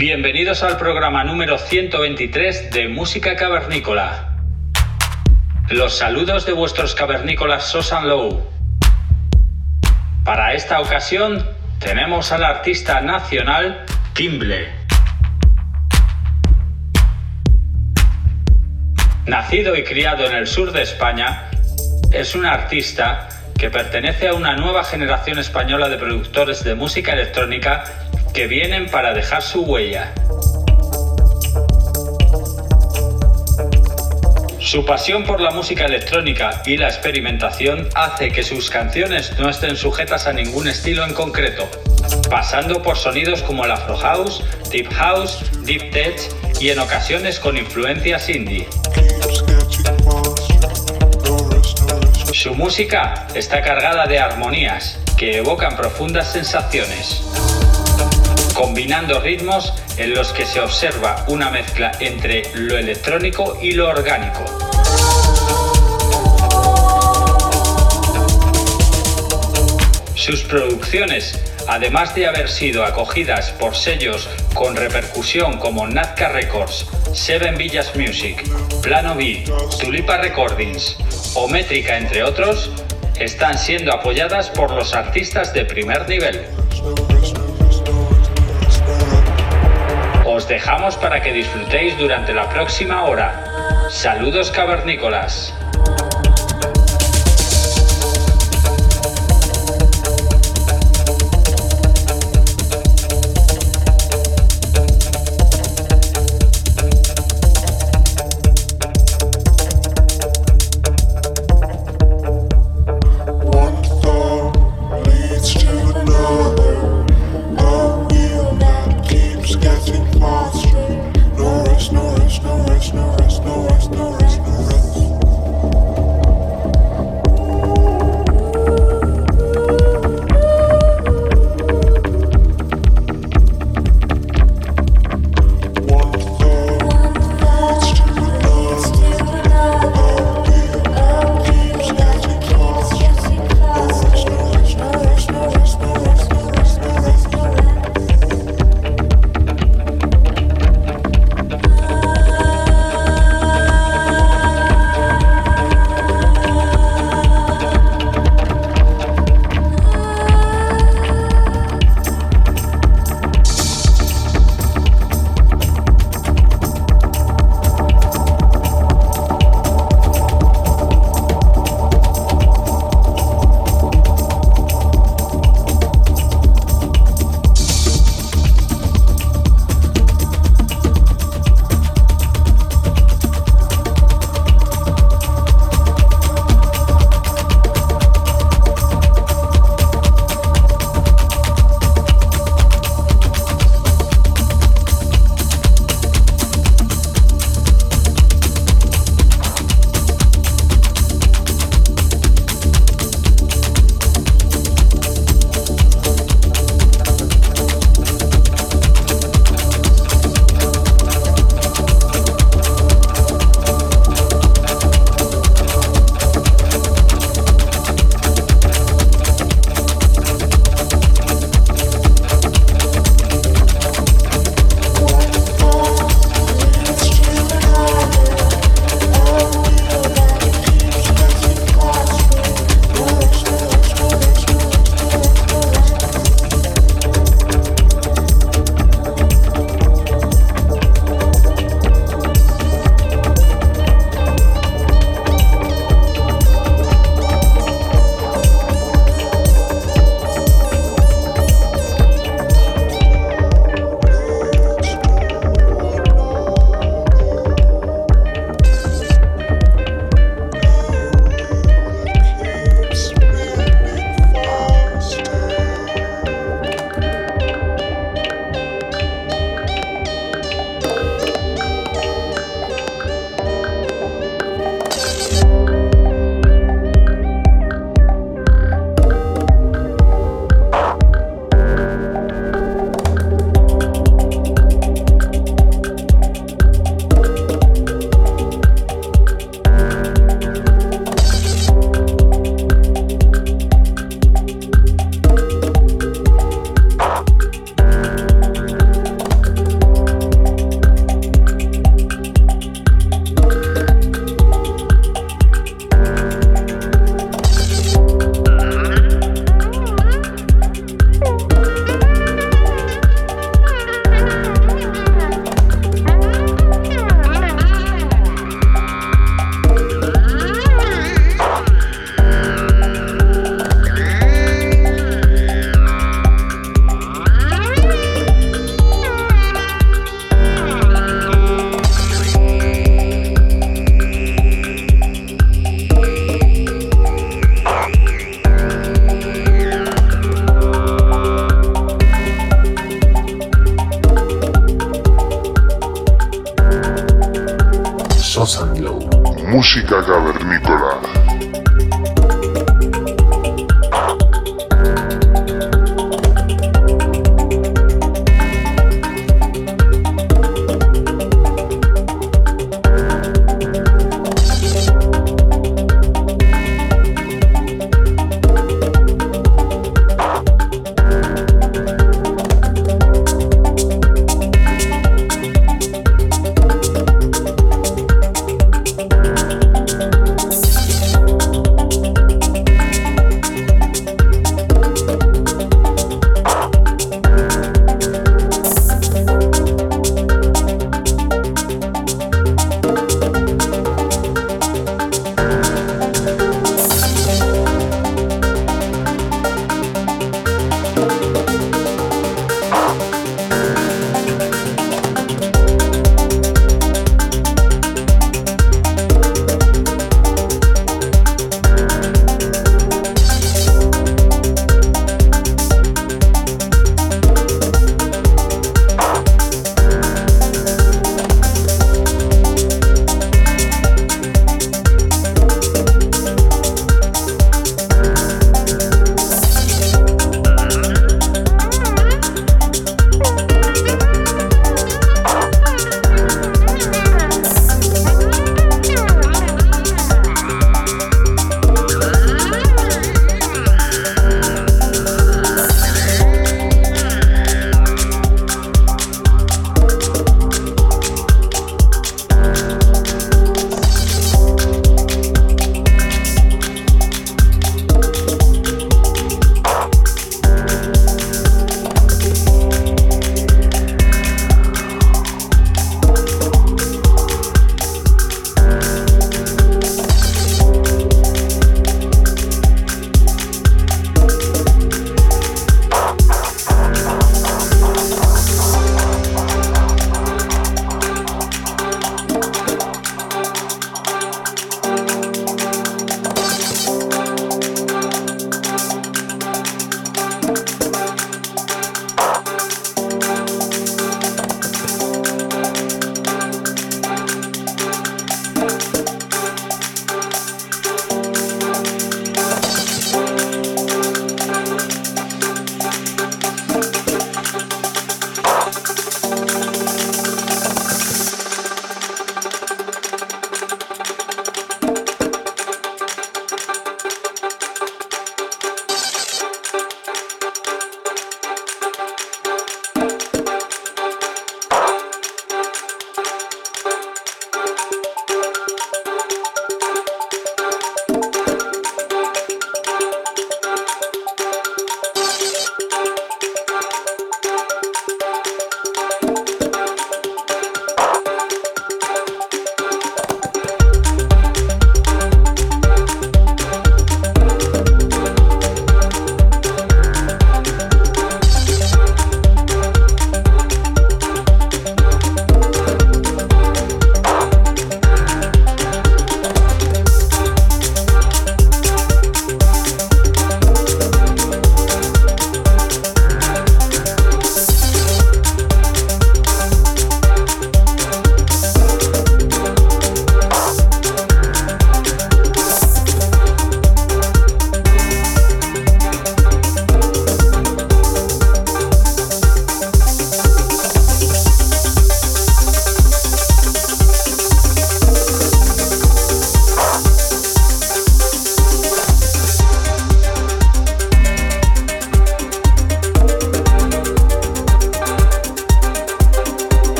Bienvenidos al programa número 123 de Música Cavernícola. Los saludos de vuestros cavernícolas Sosan Low. Para esta ocasión tenemos al artista nacional Timble. Nacido y criado en el sur de España, es un artista que pertenece a una nueva generación española de productores de música electrónica que vienen para dejar su huella. Su pasión por la música electrónica y la experimentación hace que sus canciones no estén sujetas a ningún estilo en concreto, pasando por sonidos como el Afro House, Deep House, Deep Tech y en ocasiones con influencias indie. Su música está cargada de armonías que evocan profundas sensaciones combinando ritmos en los que se observa una mezcla entre lo electrónico y lo orgánico. Sus producciones, además de haber sido acogidas por sellos con repercusión como Nazca Records, Seven Villas Music, Plano B, Tulipa Recordings o Métrica entre otros, están siendo apoyadas por los artistas de primer nivel. Os dejamos para que disfrutéis durante la próxima hora. Saludos cavernícolas.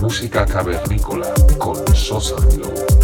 Música cavernícola con Sosa Globo.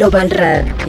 Global Radio.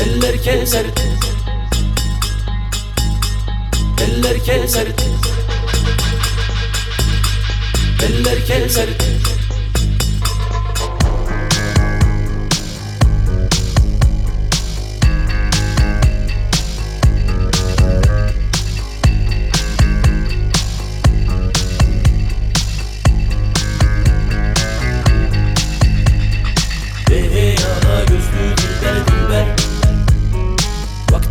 Eller keserdi Eller keserdi Eller keserdi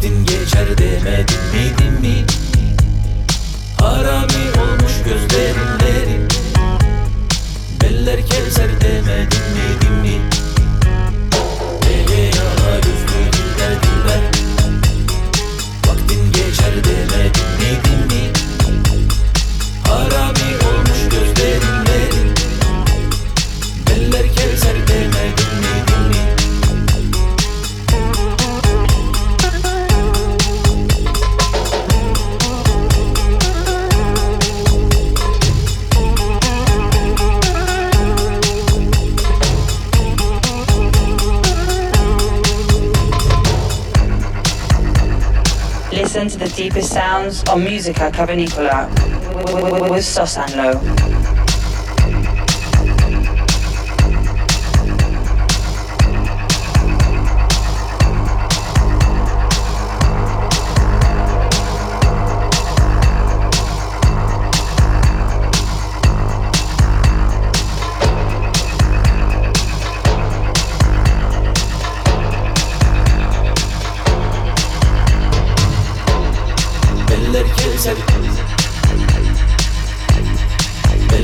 Vaktin geçer demedim miydim mi? Harami olmuş gözlerimlerim Beller kevser demedim miydim mi? Ege yana yüzlü diller diller deepest sounds on Musica Cavernicola with Sosanlo.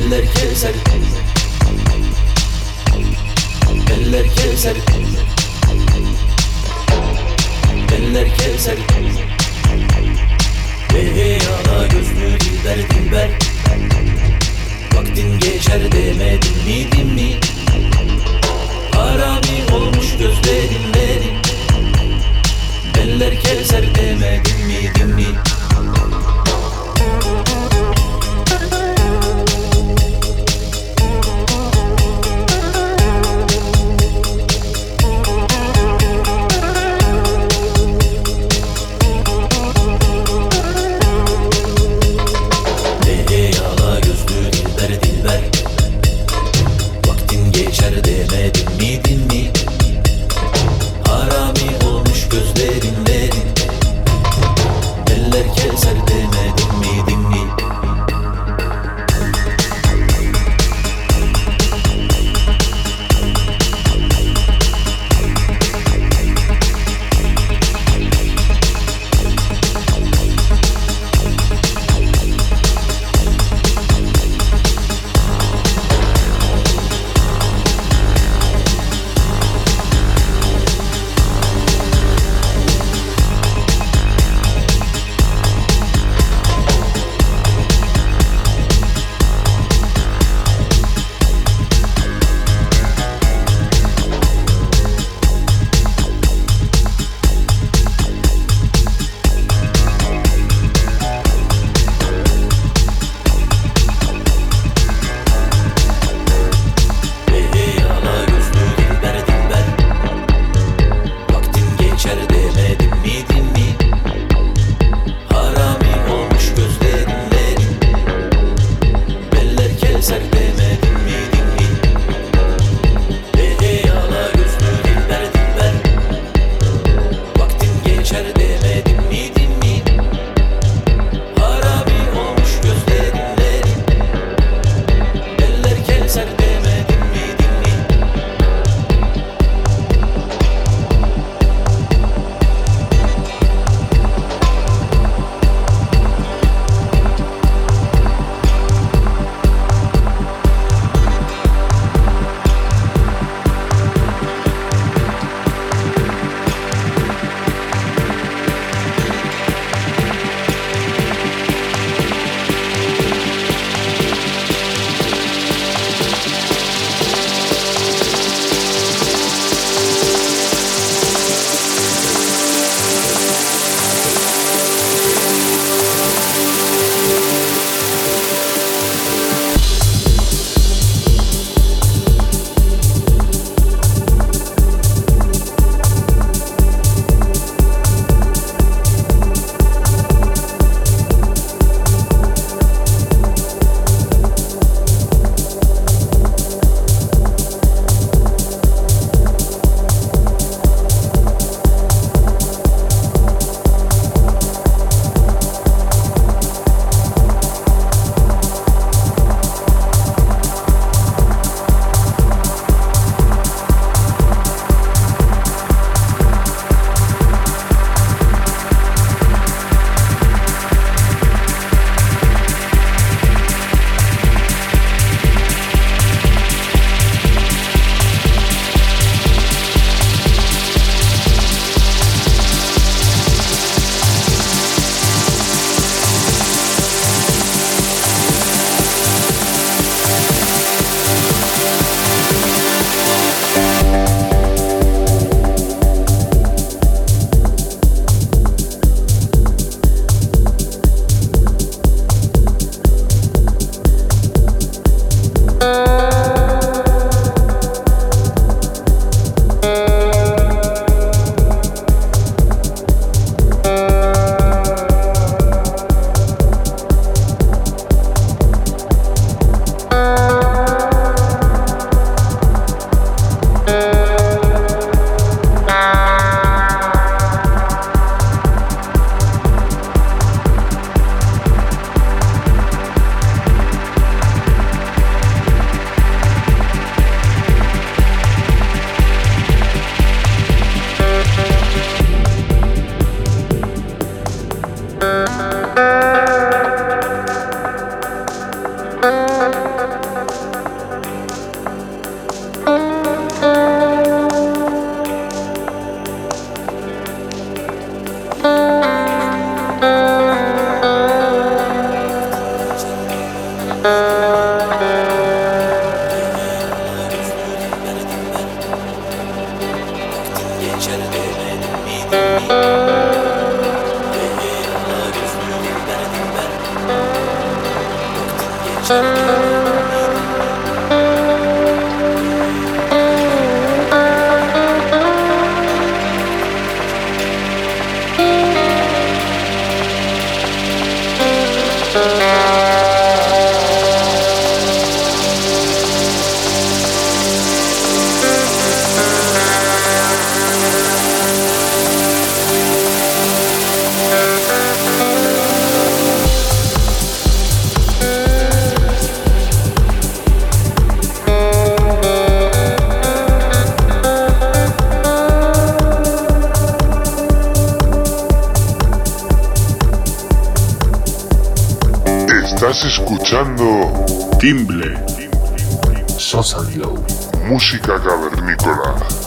Eller Kevser. Eller Kevser. Eller Kevser. Hey hey ana gözlü dillerdim ben. Vaktin geçer demedin mi mi? Harami olmuş gözlerin benim. Eller Kevser demedin mi din mi? Timble. Sosa música cavernícola.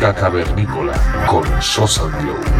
Música cavernícola con Sosa Glow.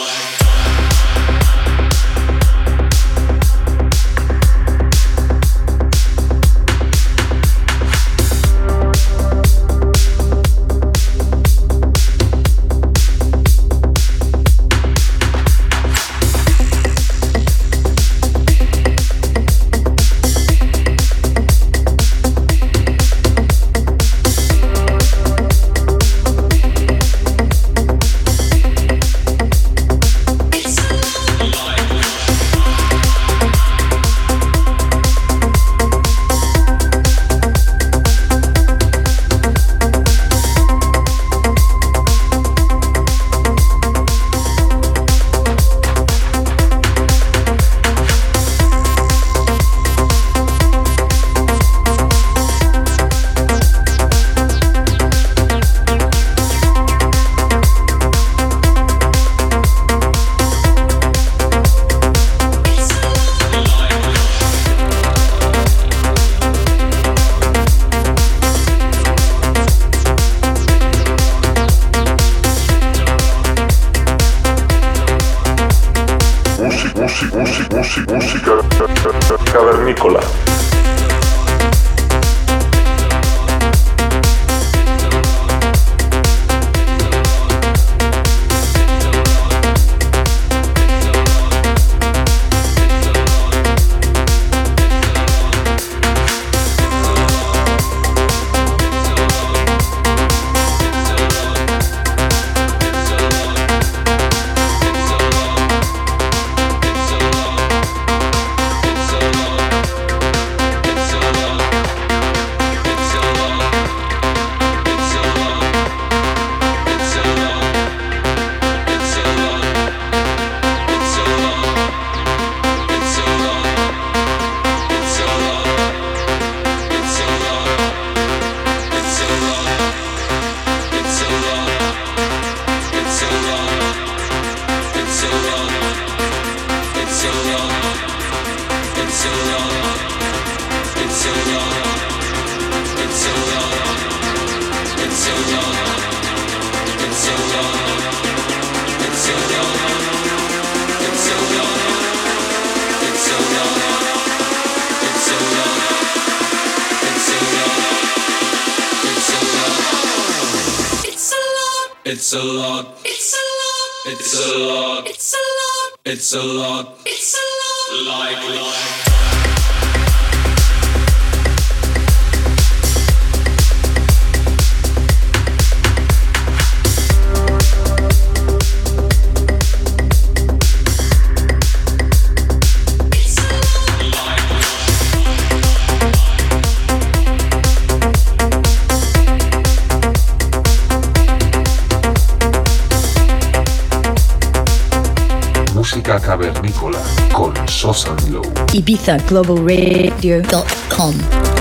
ibizaglobalradio.com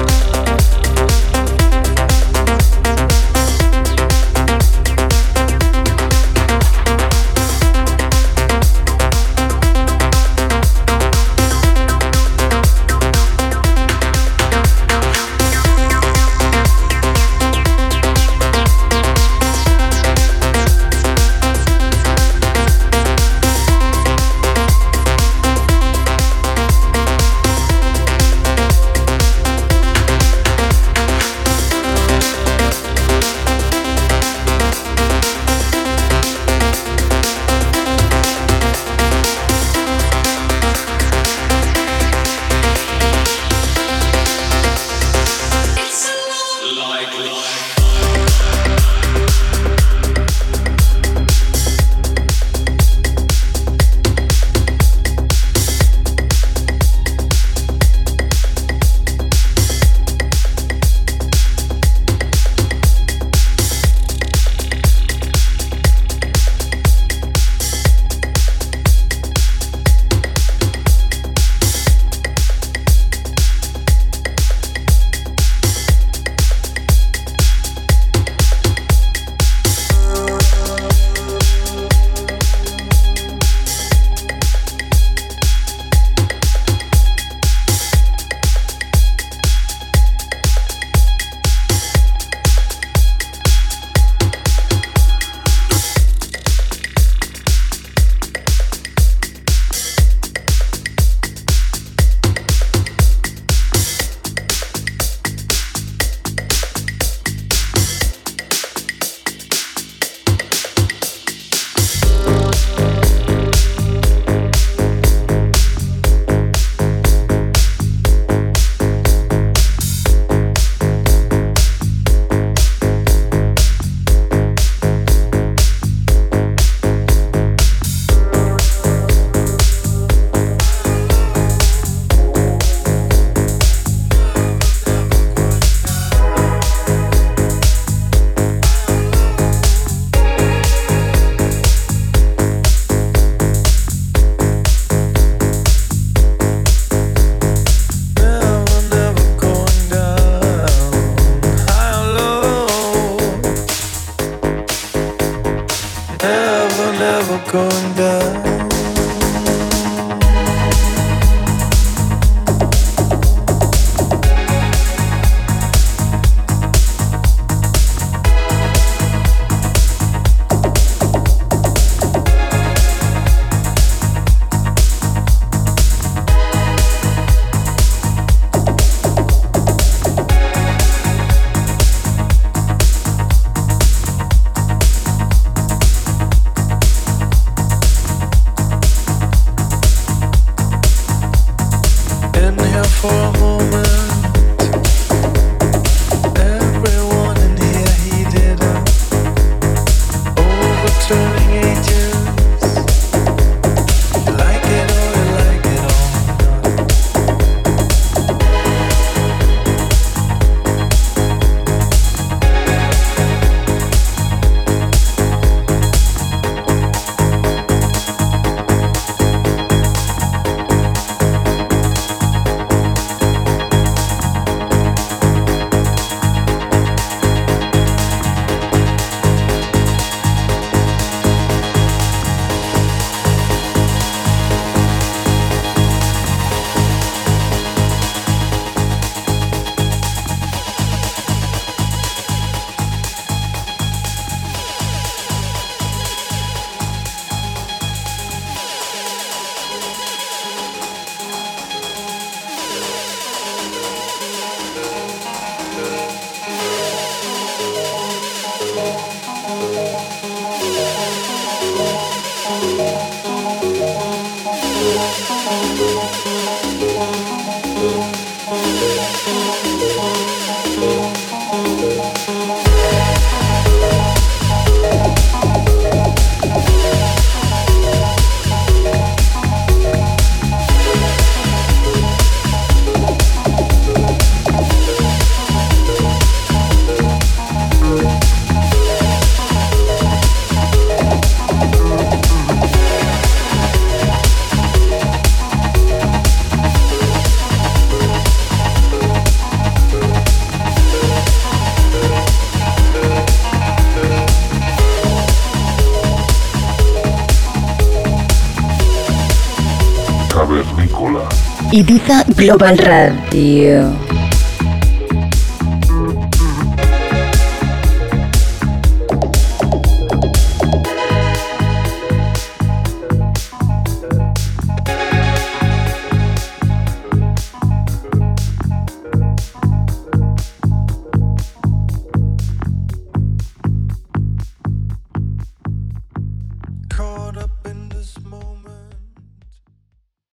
Global Radio.